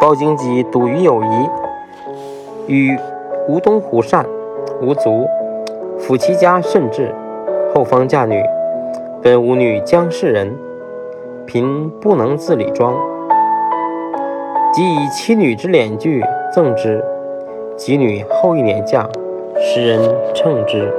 包荆棘笃于友谊，与吴东湖善，无足，抚其家甚至。后方嫁女，本吾女江氏人，贫不能自理庄，即以妻女之脸具赠之。及女后一年嫁，时人称之。